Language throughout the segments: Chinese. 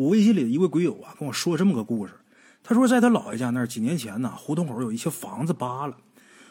我微信里的一位鬼友啊，跟我说这么个故事。他说，在他姥爷家那儿，几年前呢，胡同口有一些房子扒了，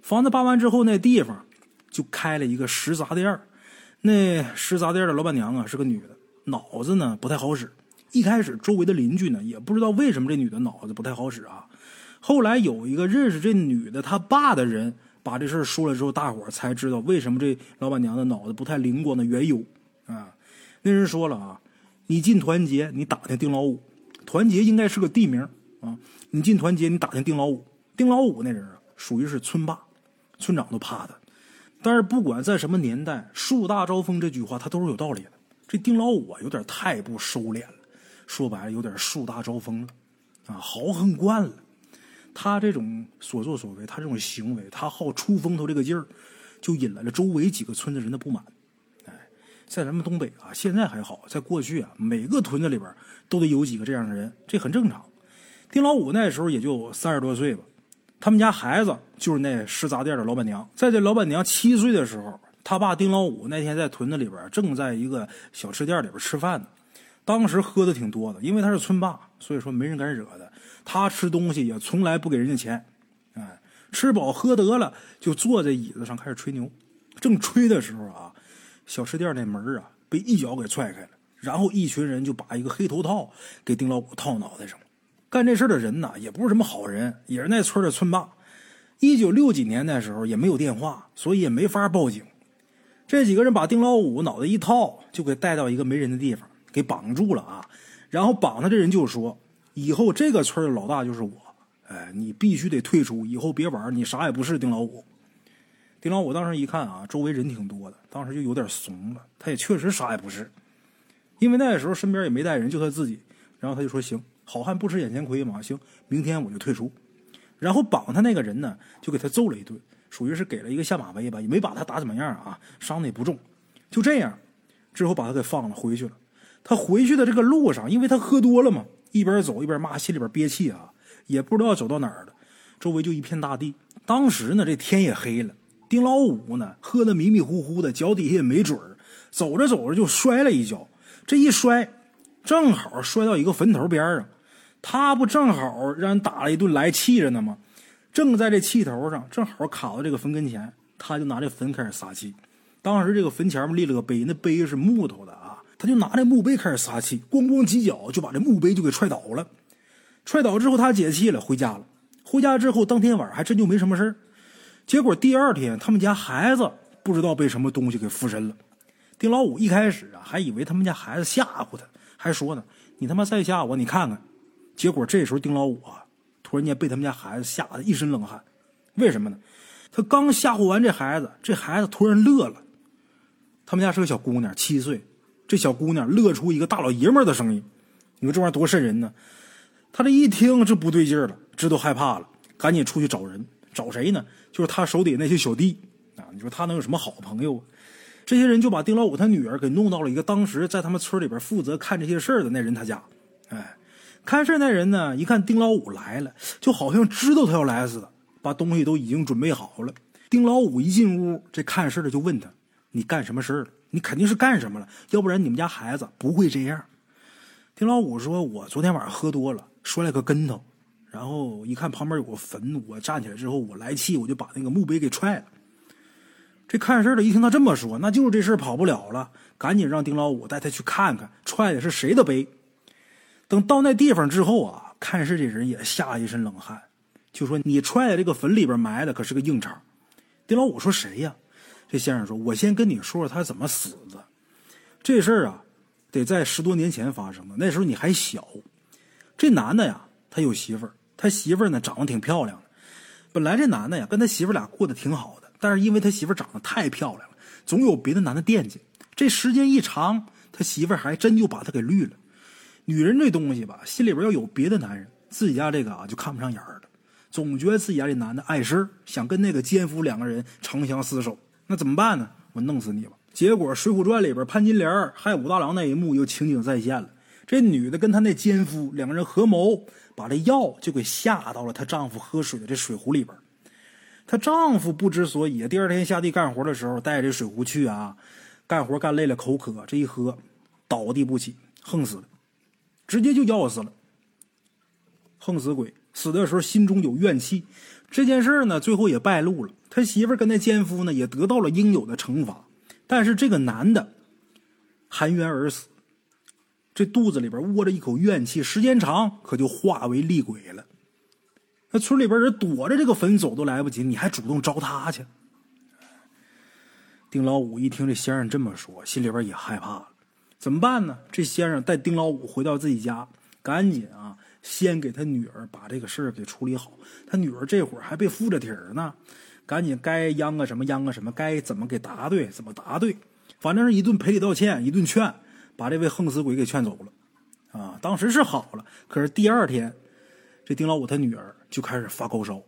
房子扒完之后，那地方就开了一个食杂店那食杂店的老板娘啊，是个女的，脑子呢不太好使。一开始，周围的邻居呢也不知道为什么这女的脑子不太好使啊。后来有一个认识这女的她爸的人把这事儿说了之后，大伙儿才知道为什么这老板娘的脑子不太灵光的缘由啊。那人说了啊，你进团结，你打听丁老五，团结应该是个地名。啊！你进团结，你打听丁老五，丁老五那人啊，属于是村霸，村长都怕他。但是不管在什么年代，“树大招风”这句话他都是有道理的。这丁老五啊，有点太不收敛了，说白了有点树大招风了，啊，豪横惯了。他这种所作所为，他这种行为，他好出风头这个劲儿，就引来了周围几个村子人的不满。在咱们东北啊，现在还好，在过去啊，每个屯子里边都得有几个这样的人，这很正常。丁老五那时候也就三十多岁吧，他们家孩子就是那食杂店的老板娘。在这老板娘七岁的时候，他爸丁老五那天在屯子里边正在一个小吃店里边吃饭呢。当时喝的挺多的，因为他是村霸，所以说没人敢惹他。他吃东西也从来不给人家钱，哎，吃饱喝得了就坐在椅子上开始吹牛。正吹的时候啊，小吃店那门啊被一脚给踹开了，然后一群人就把一个黑头套给丁老五套脑袋上。干这事的人呢，也不是什么好人，也是那村的村霸。一九六几年那时候也没有电话，所以也没法报警。这几个人把丁老五脑袋一套，就给带到一个没人的地方，给绑住了啊。然后绑他这人就说：“以后这个村的老大就是我，哎，你必须得退出，以后别玩，你啥也不是。”丁老五，丁老五当时一看啊，周围人挺多的，当时就有点怂了。他也确实啥也不是，因为那个时候身边也没带人，就他自己。然后他就说：“行。”好汉不吃眼前亏嘛，行，明天我就退出。然后绑他那个人呢，就给他揍了一顿，属于是给了一个下马威吧，也没把他打怎么样啊，伤的也不重。就这样，之后把他给放了，回去了。他回去的这个路上，因为他喝多了嘛，一边走一边骂，心里边憋气啊，也不知道走到哪儿了。周围就一片大地。当时呢，这天也黑了，丁老五呢喝的迷迷糊糊的，脚底下也没准儿，走着走着就摔了一跤。这一摔，正好摔到一个坟头边上。他不正好让人打了一顿来气着呢吗？正在这气头上，正好卡到这个坟跟前，他就拿这坟开始撒气。当时这个坟前面立了个碑，那碑是木头的啊，他就拿这墓碑开始撒气，咣咣几脚就把这墓碑就给踹倒了。踹倒之后，他解气了，回家了。回家之后，当天晚上还真就没什么事结果第二天，他们家孩子不知道被什么东西给附身了。丁老五一开始啊，还以为他们家孩子吓唬他，还说呢：“你他妈再吓我，你看看。”结果这时候，丁老五啊，突然间被他们家孩子吓得一身冷汗。为什么呢？他刚吓唬完这孩子，这孩子突然乐了。他们家是个小姑娘，七岁。这小姑娘乐出一个大老爷们的声音。你说这玩意儿多瘆人呢？他这一听，这不对劲了，知道害怕了，赶紧出去找人。找谁呢？就是他手底那些小弟啊。你说他能有什么好朋友？这些人就把丁老五他女儿给弄到了一个当时在他们村里边负责看这些事儿的那人他家。哎。看事那人呢，一看丁老五来了，就好像知道他要来似的，把东西都已经准备好了。丁老五一进屋，这看事的就问他：“你干什么事了？你肯定是干什么了，要不然你们家孩子不会这样。”丁老五说：“我昨天晚上喝多了，摔了个跟头，然后一看旁边有个坟，我站起来之后，我来气，我就把那个墓碑给踹了。”这看事的一听他这么说，那就是这事跑不了了，赶紧让丁老五带他去看看，踹的是谁的碑。等到那地方之后啊，看事这人也吓了一身冷汗，就说：“你踹在这个坟里边埋的可是个硬茬。”丁老五说：“谁呀？”这先生说：“我先跟你说说他怎么死的。这事儿啊，得在十多年前发生的。那时候你还小。这男的呀，他有媳妇儿，他媳妇儿呢长得挺漂亮的。本来这男的呀，跟他媳妇俩过得挺好的，但是因为他媳妇儿长得太漂亮了，总有别的男的惦记。这时间一长，他媳妇儿还真就把他给绿了。”女人这东西吧，心里边要有别的男人，自己家这个啊就看不上眼儿了，总觉得自己家这男的碍事儿，想跟那个奸夫两个人长相厮守，那怎么办呢？我弄死你吧！结果《水浒传》里边潘金莲害武大郎那一幕又情景再现了，这女的跟她那奸夫两个人合谋，把这药就给下到了她丈夫喝水的这水壶里边。她丈夫不知所以，第二天下地干活的时候带着水壶去啊，干活干累了口渴，这一喝倒地不起，横死了。直接就药死了。横死鬼死的时候心中有怨气，这件事呢最后也败露了。他媳妇跟那奸夫呢也得到了应有的惩罚，但是这个男的含冤而死，这肚子里边窝着一口怨气，时间长可就化为厉鬼了。那村里边人躲着这个坟走都来不及，你还主动招他去？丁老五一听这先生这么说，心里边也害怕了，怎么办呢？这先生带丁老五回到自己家，赶紧啊，先给他女儿把这个事儿给处理好。他女儿这会儿还被附着体儿呢，赶紧该央个什么央个什么，该怎么给答对怎么答对，反正是一顿赔礼道歉，一顿劝，把这位横死鬼给劝走了。啊，当时是好了，可是第二天。这丁老五他女儿就开始发高烧，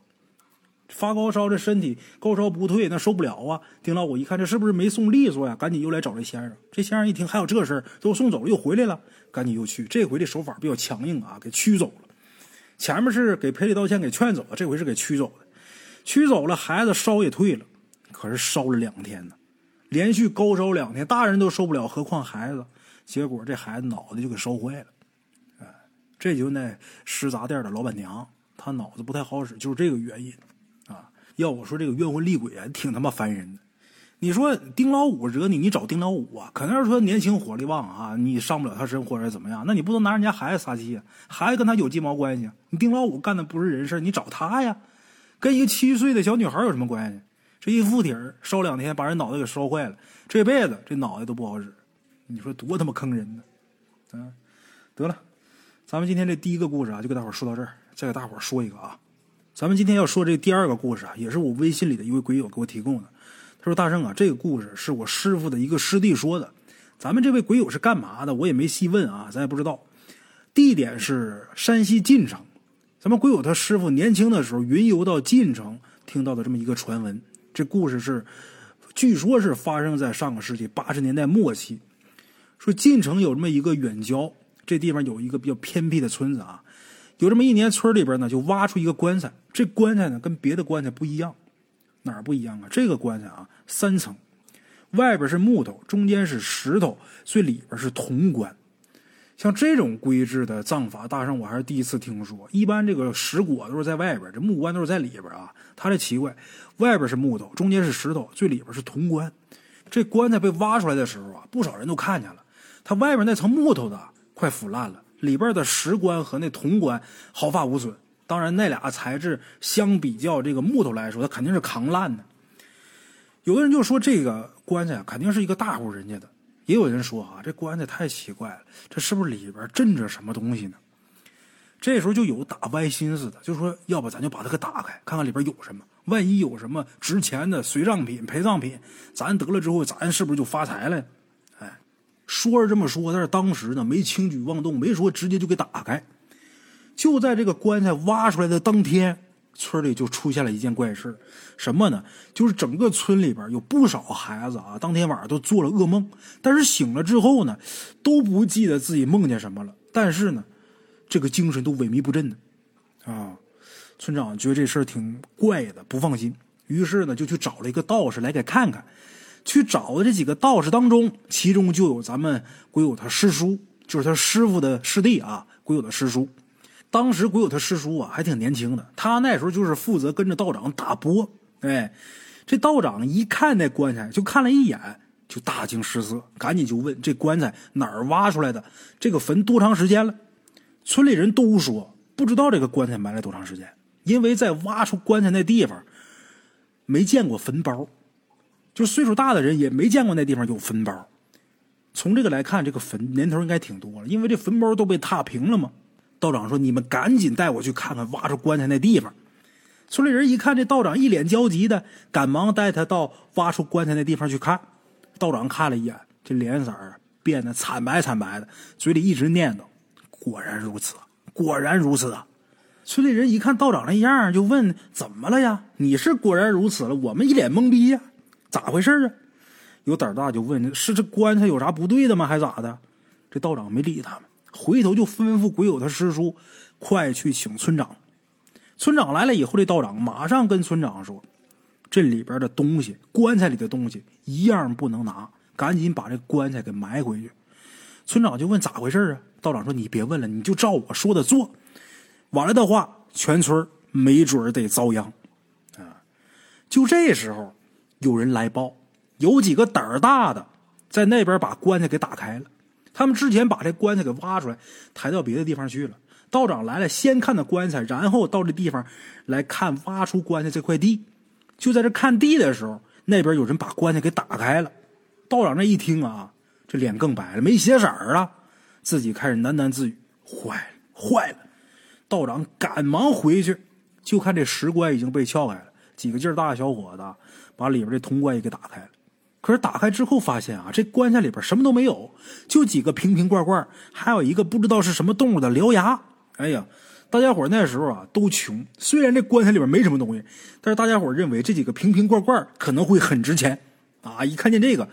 发高烧，这身体高烧不退，那受不了啊！丁老五一看，这是不是没送利索呀？赶紧又来找这先生。这先生一听还有这事儿，都送走了，又回来了，赶紧又去。这回的手法比较强硬啊，给驱走了。前面是给赔礼道歉，给劝走了，这回是给驱走的。驱走了，孩子烧也退了，可是烧了两天呢，连续高烧两天，大人都受不了，何况孩子？结果这孩子脑袋就给烧坏了。这就那食杂店的老板娘，她脑子不太好使，就是这个原因，啊！要我说，这个冤魂厉鬼啊，挺他妈烦人的。你说丁老五惹你，你找丁老五啊？可能是说年轻火力旺啊，你上不了他身或者怎么样？那你不能拿人家孩子撒气啊？孩子跟他有鸡毛关系？你丁老五干的不是人事，你找他呀？跟一个七岁的小女孩有什么关系？这一附体烧两天，把人脑袋给烧坏了，这辈子这脑袋都不好使。你说多他妈坑人呢？啊，得了。咱们今天这第一个故事啊，就给大伙说到这儿。再给大伙说一个啊，咱们今天要说这第二个故事啊，也是我微信里的一位鬼友给我提供的。他说：“大圣啊，这个故事是我师傅的一个师弟说的。咱们这位鬼友是干嘛的？我也没细问啊，咱也不知道。地点是山西晋城。咱们鬼友他师傅年轻的时候云游到晋城，听到的这么一个传闻。这故事是，据说是发生在上个世纪八十年代末期。说晋城有这么一个远郊。”这地方有一个比较偏僻的村子啊，有这么一年，村里边呢就挖出一个棺材。这棺材呢跟别的棺材不一样，哪儿不一样啊？这个棺材啊三层，外边是木头，中间是石头，最里边是铜棺。像这种规制的葬法，大圣我还是第一次听说。一般这个石椁都是在外边，这木棺都是在里边啊。他这奇怪，外边是木头，中间是石头，最里边是铜棺。这棺材被挖出来的时候啊，不少人都看见了，它外边那层木头的。快腐烂了，里边的石棺和那铜棺毫发无损。当然，那俩材质相比较这个木头来说，它肯定是扛烂的。有的人就说这个棺材肯定是一个大户人家的，也有人说啊，这棺材太奇怪了，这是不是里边镇着什么东西呢？这时候就有打歪心思的，就说要不咱就把它给打开，看看里边有什么。万一有什么值钱的随葬品、陪葬品，咱得了之后，咱是不是就发财了？说是这么说，但是当时呢没轻举妄动，没说直接就给打开。就在这个棺材挖出来的当天，村里就出现了一件怪事什么呢？就是整个村里边有不少孩子啊，当天晚上都做了噩梦，但是醒了之后呢，都不记得自己梦见什么了。但是呢，这个精神都萎靡不振的。啊，村长觉得这事儿挺怪的，不放心，于是呢就去找了一个道士来给看看。去找的这几个道士当中，其中就有咱们鬼友他师叔，就是他师傅的师弟啊。鬼友的师叔，当时鬼友他师叔啊还挺年轻的，他那时候就是负责跟着道长打波。哎，这道长一看那棺材，就看了一眼，就大惊失色，赶紧就问这棺材哪儿挖出来的？这个坟多长时间了？村里人都说不知道这个棺材埋了多长时间，因为在挖出棺材那地方没见过坟包。就岁数大的人也没见过那地方有坟包，从这个来看，这个坟年头应该挺多了，因为这坟包都被踏平了嘛。道长说：“你们赶紧带我去看看挖出棺材那地方。”村里人一看这道长一脸焦急的，赶忙带他到挖出棺材那地方去看。道长看了一眼，这脸色变得惨白惨白的，嘴里一直念叨：“果然如此，果然如此啊！”村里人一看道长那样，就问：“怎么了呀？你是果然如此了？”我们一脸懵逼呀。咋回事啊？有胆大就问：是这棺材有啥不对的吗？还咋的？这道长没理他们，回头就吩咐鬼友他师叔，快去请村长。村长来了以后，这道长马上跟村长说：这里边的东西，棺材里的东西一样不能拿，赶紧把这棺材给埋回去。村长就问咋回事啊？道长说：“你别问了，你就照我说的做。完了的话，全村没准得遭殃。”啊！就这时候，有人来报，有几个胆儿大的在那边把棺材给打开了。他们之前把这棺材给挖出来，抬到别的地方去了。道长来了，先看的棺材，然后到这地方来看挖出棺材这块地。就在这看地的时候，那边有人把棺材给打开了。道长这一听啊，这脸更白了，没血色儿了，自己开始喃喃自语：“坏了，坏了！”道长赶忙回去，就看这石棺已经被撬开了，几个劲儿大的小伙子把里边这铜棺也给打开了。可是打开之后发现啊，这棺材里边什么都没有，就几个瓶瓶罐罐，还有一个不知道是什么动物的獠牙。哎呀，大家伙那时候啊都穷，虽然这棺材里边没什么东西，但是大家伙认为这几个瓶瓶罐罐可能会很值钱啊！一看见这个，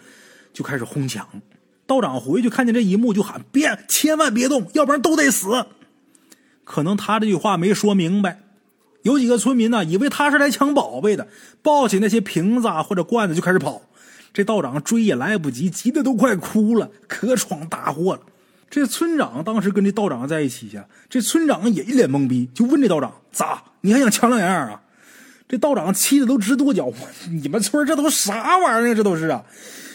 就开始哄抢。道长回去看见这一幕，就喊：“别，千万别动，要不然都得死。”可能他这句话没说明白，有几个村民呢，以为他是来抢宝贝的，抱起那些瓶子啊或者罐子就开始跑。这道长追也来不及，急得都快哭了，可闯大祸了。这村长当时跟这道长在一起呀，这村长也一脸懵逼，就问这道长：“咋？你还想抢两样啊？”这道长气得都直跺脚：“你们村这都啥玩意儿？这都是啊！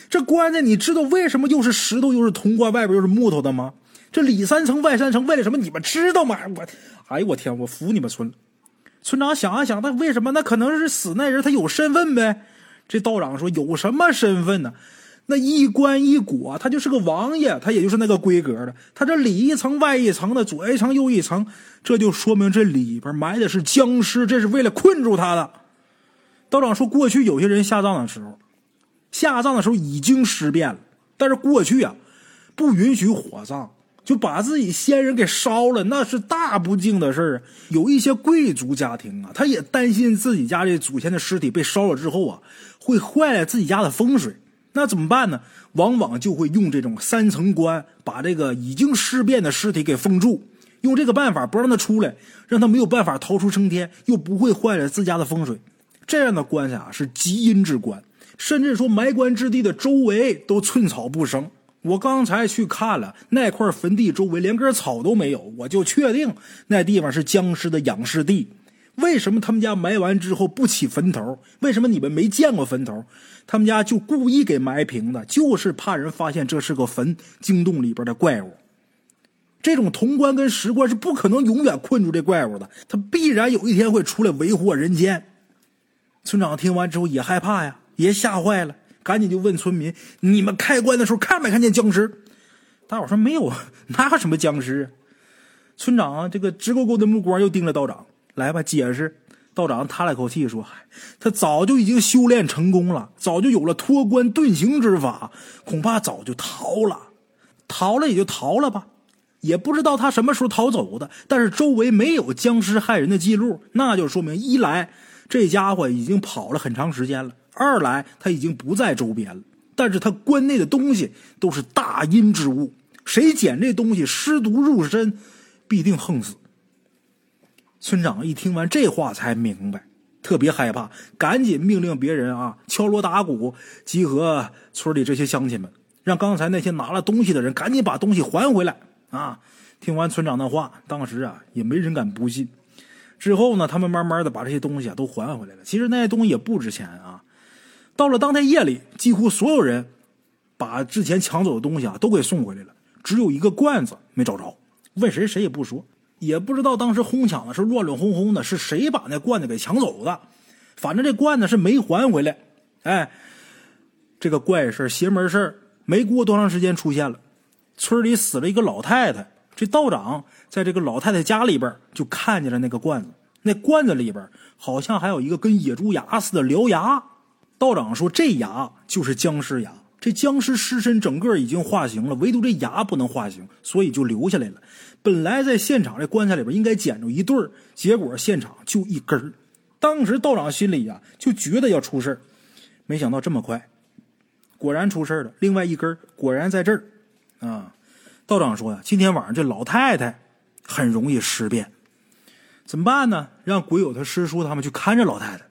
这棺材你知道为什么又是石头又是铜棺，外边又是木头的吗？这里三层外三层，为了什么？你们知道吗？我，哎呦我天，我服你们村了！村长想了想，那为什么？那可能是死那人他有身份呗。”这道长说：“有什么身份呢？那一棺一椁，他就是个王爷，他也就是那个规格的。他这里一层外一层的，左一层右一层，这就说明这里边埋的是僵尸，这是为了困住他的。”道长说：“过去有些人下葬的时候，下葬的时候已经尸变了，但是过去啊，不允许火葬。”就把自己先人给烧了，那是大不敬的事儿。有一些贵族家庭啊，他也担心自己家这祖先的尸体被烧了之后啊，会坏了自己家的风水。那怎么办呢？往往就会用这种三层棺，把这个已经尸变的尸体给封住，用这个办法不让他出来，让他没有办法逃出升天，又不会坏了自家的风水。这样的棺材啊，是极阴之棺，甚至说埋棺之地的周围都寸草不生。我刚才去看了那块坟地周围连根草都没有，我就确定那地方是僵尸的养尸地。为什么他们家埋完之后不起坟头？为什么你们没见过坟头？他们家就故意给埋平的，就是怕人发现这是个坟，惊动里边的怪物。这种铜棺跟石棺是不可能永远困住这怪物的，他必然有一天会出来为祸人间。村长听完之后也害怕呀，也吓坏了。赶紧就问村民：“你们开棺的时候看没看见僵尸？”大伙说：“没有，哪有什么僵尸？”村长这个直勾勾的目光又盯着道长：“来吧，解释。”道长叹了口气说：“他早就已经修炼成功了，早就有了脱棺遁形之法，恐怕早就逃了。逃了也就逃了吧，也不知道他什么时候逃走的。但是周围没有僵尸害人的记录，那就说明一来这家伙已经跑了很长时间了。”二来他已经不在周边了，但是他关内的东西都是大阴之物，谁捡这东西尸毒入身，必定横死。村长一听完这话才明白，特别害怕，赶紧命令别人啊敲锣打鼓，集合村里这些乡亲们，让刚才那些拿了东西的人赶紧把东西还回来啊！听完村长的话，当时啊也没人敢不信。之后呢，他们慢慢的把这些东西啊都还回来了。其实那些东西也不值钱啊。到了当天夜里，几乎所有人把之前抢走的东西啊都给送回来了，只有一个罐子没找着。问谁，谁也不说，也不知道当时哄抢的是乱乱哄哄的，是谁把那罐子给抢走的。反正这罐子是没还回来。哎，这个怪事邪门事没过多长时间出现了，村里死了一个老太太。这道长在这个老太太家里边就看见了那个罐子，那罐子里边好像还有一个跟野猪牙似的獠牙。道长说：“这牙就是僵尸牙，这僵尸尸身整个已经化形了，唯独这牙不能化形，所以就留下来了。本来在现场这棺材里边应该捡着一对儿，结果现场就一根儿。当时道长心里呀就觉得要出事没想到这么快，果然出事了。另外一根果然在这儿啊。道长说呀，今天晚上这老太太很容易尸变，怎么办呢？让鬼友他师叔他们去看着老太太。”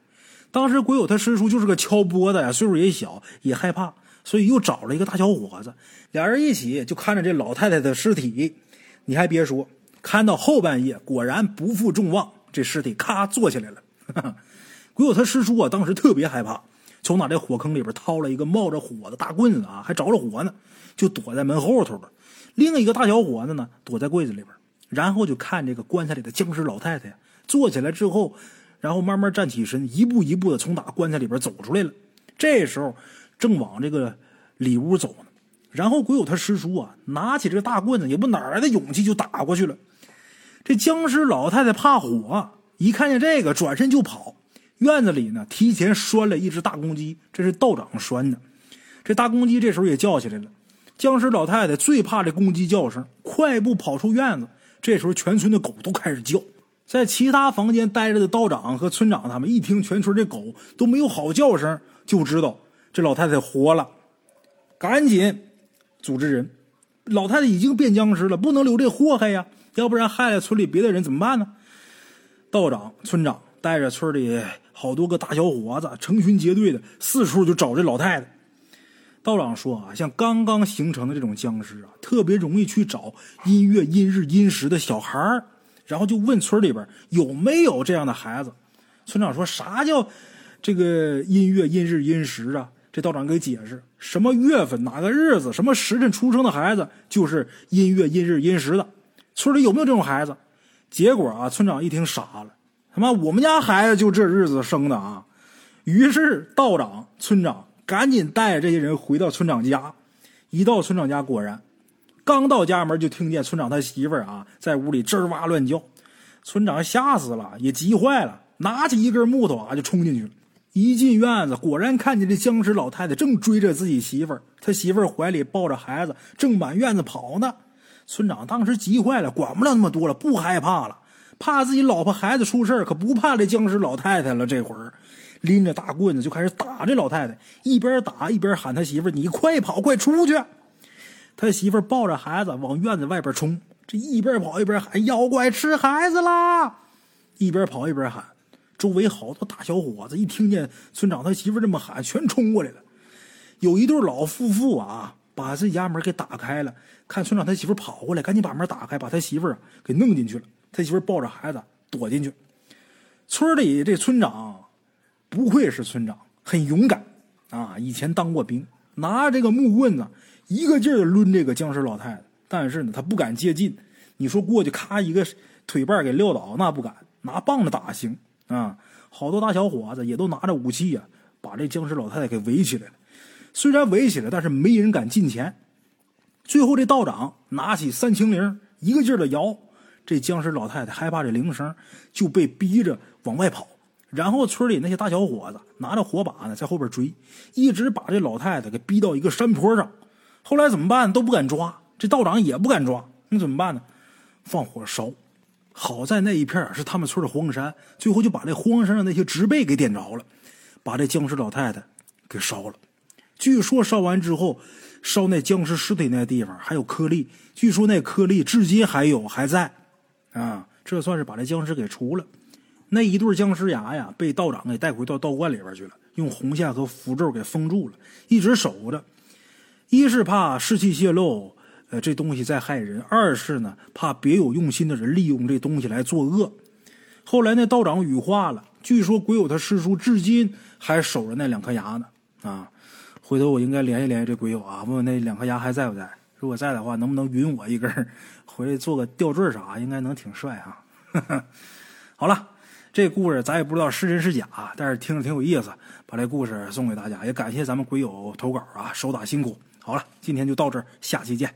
当时鬼友他师叔就是个敲钵的呀，岁数也小，也害怕，所以又找了一个大小伙子，俩人一起就看着这老太太的尸体。你还别说，看到后半夜，果然不负众望，这尸体咔坐起来了。鬼友他师叔啊，当时特别害怕，从哪这火坑里边掏了一个冒着火的大棍子啊，还着了火呢，就躲在门后头了。另一个大小伙子呢，躲在柜子里边，然后就看这个棺材里的僵尸老太太坐起来之后，然后慢慢站起身，一步一步的从打棺材里边走出来了。这时候正往这个里屋走呢，然后鬼友他师叔啊，拿起这个大棍子，也不哪来的勇气就打过去了。这僵尸老太太怕火，一看见这个，转身就跑。院子里呢，提前拴了一只大公鸡，这是道长拴的。这大公鸡这时候也叫起来了。僵尸老太太最怕这公鸡叫声，快步跑出院子。这时候，全村的狗都开始叫。在其他房间待着的道长和村长他们一听全村这狗都没有好叫声，就知道这老太太活了。赶紧组织人，老太太已经变僵尸了，不能留这祸害呀，要不然害了村里别的人怎么办呢？道长、村长带着村里。好多个大小伙子成群结队的四处就找这老太太。道长说啊，像刚刚形成的这种僵尸啊，特别容易去找阴月阴日阴时的小孩然后就问村里边有没有这样的孩子。村长说啥叫这个阴月阴日阴时啊？这道长给解释，什么月份哪个日子什么时辰出生的孩子就是阴月阴日阴时的。村里有没有这种孩子？结果啊，村长一听傻了。他妈，我们家孩子就这日子生的啊！于是道长、村长赶紧带着这些人回到村长家。一到村长家，果然刚到家门就听见村长他媳妇儿啊在屋里吱哇乱叫。村长吓死了，也急坏了，拿起一根木头啊就冲进去了。一进院子，果然看见这僵尸老太太正追着自己媳妇儿，他媳妇儿怀里抱着孩子，正满院子跑呢。村长当时急坏了，管不了那么多了，不害怕了。怕自己老婆孩子出事可不怕这僵尸老太太了。这会儿，拎着大棍子就开始打这老太太，一边打一边喊他媳妇你快跑，快出去！”他媳妇抱着孩子往院子外边冲，这一边跑一边喊：“妖怪吃孩子啦！”一边跑一边喊。周围好多大小伙子一听见村长他媳妇这么喊，全冲过来了。有一对老夫妇啊，把自己家门给打开了，看村长他媳妇跑过来，赶紧把门打开，把他媳妇给弄进去了。他媳妇抱着孩子躲进去。村里这村长不愧是村长，很勇敢啊！以前当过兵，拿这个木棍子，一个劲儿的抡这个僵尸老太太。但是呢，他不敢接近。你说过去咔一个腿绊给撂倒，那不敢。拿棒子打行啊！好多大小伙子也都拿着武器呀，把这僵尸老太太给围起来了。虽然围起来，但是没人敢近前。最后这道长拿起三清铃，一个劲儿的摇。这僵尸老太太害怕这铃声，就被逼着往外跑。然后村里那些大小伙子拿着火把呢，在后边追，一直把这老太太给逼到一个山坡上。后来怎么办？都不敢抓，这道长也不敢抓。那怎么办呢？放火烧。好在那一片是他们村的荒山，最后就把这荒山上那些植被给点着了，把这僵尸老太太给烧了。据说烧完之后，烧那僵尸尸体那地方还有颗粒，据说那颗粒至今还有，还在。啊，这算是把这僵尸给除了。那一对僵尸牙呀，被道长给带回到道观里边去了，用红线和符咒给封住了，一直守着。一是怕尸气泄露，呃，这东西在害人；二是呢，怕别有用心的人利用这东西来作恶。后来那道长羽化了，据说鬼友他师叔至今还守着那两颗牙呢。啊，回头我应该联系联系这鬼友啊，问问那两颗牙还在不在。如果在的话，能不能匀我一根？回来做个吊坠啥，应该能挺帅哈。好了，这故事咱也不知道是真是假，但是听着挺有意思，把这故事送给大家，也感谢咱们鬼友投稿啊，手打辛苦。好了，今天就到这儿，下期见。